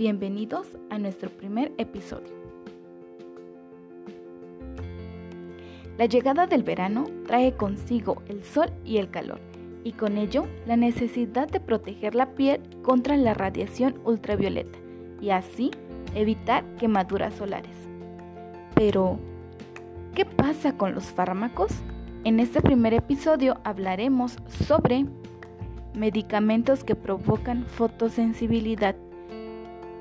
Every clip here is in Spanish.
Bienvenidos a nuestro primer episodio. La llegada del verano trae consigo el sol y el calor, y con ello la necesidad de proteger la piel contra la radiación ultravioleta y así evitar quemaduras solares. Pero, ¿qué pasa con los fármacos? En este primer episodio hablaremos sobre medicamentos que provocan fotosensibilidad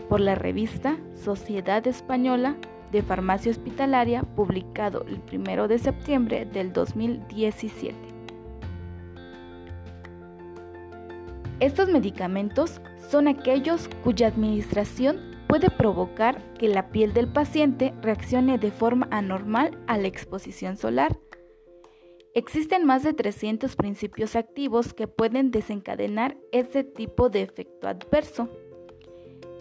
por la revista Sociedad Española de Farmacia Hospitalaria, publicado el 1 de septiembre del 2017. Estos medicamentos son aquellos cuya administración puede provocar que la piel del paciente reaccione de forma anormal a la exposición solar. Existen más de 300 principios activos que pueden desencadenar este tipo de efecto adverso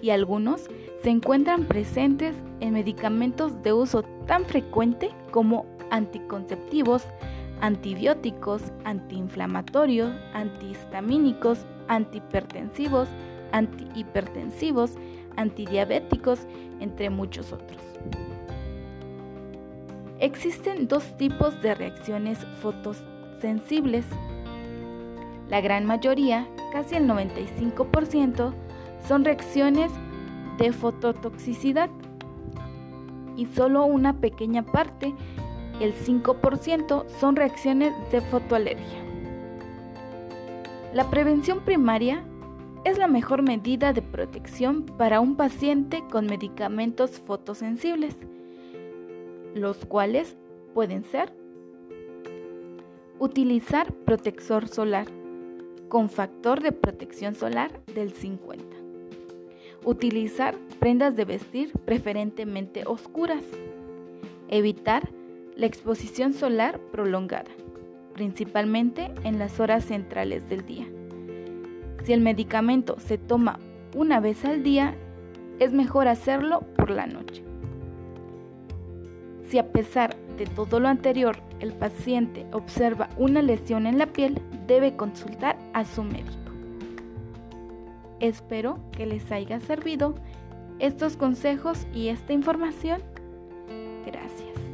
y algunos se encuentran presentes en medicamentos de uso tan frecuente como anticonceptivos, antibióticos, antiinflamatorios, antihistamínicos, antihipertensivos, antihipertensivos, antidiabéticos, entre muchos otros. Existen dos tipos de reacciones fotosensibles. La gran mayoría, casi el 95%, son reacciones de fototoxicidad y solo una pequeña parte, el 5%, son reacciones de fotoalergia. La prevención primaria es la mejor medida de protección para un paciente con medicamentos fotosensibles, los cuales pueden ser utilizar protector solar con factor de protección solar del 50 Utilizar prendas de vestir preferentemente oscuras. Evitar la exposición solar prolongada, principalmente en las horas centrales del día. Si el medicamento se toma una vez al día, es mejor hacerlo por la noche. Si a pesar de todo lo anterior el paciente observa una lesión en la piel, debe consultar a su médico. Espero que les haya servido estos consejos y esta información. Gracias.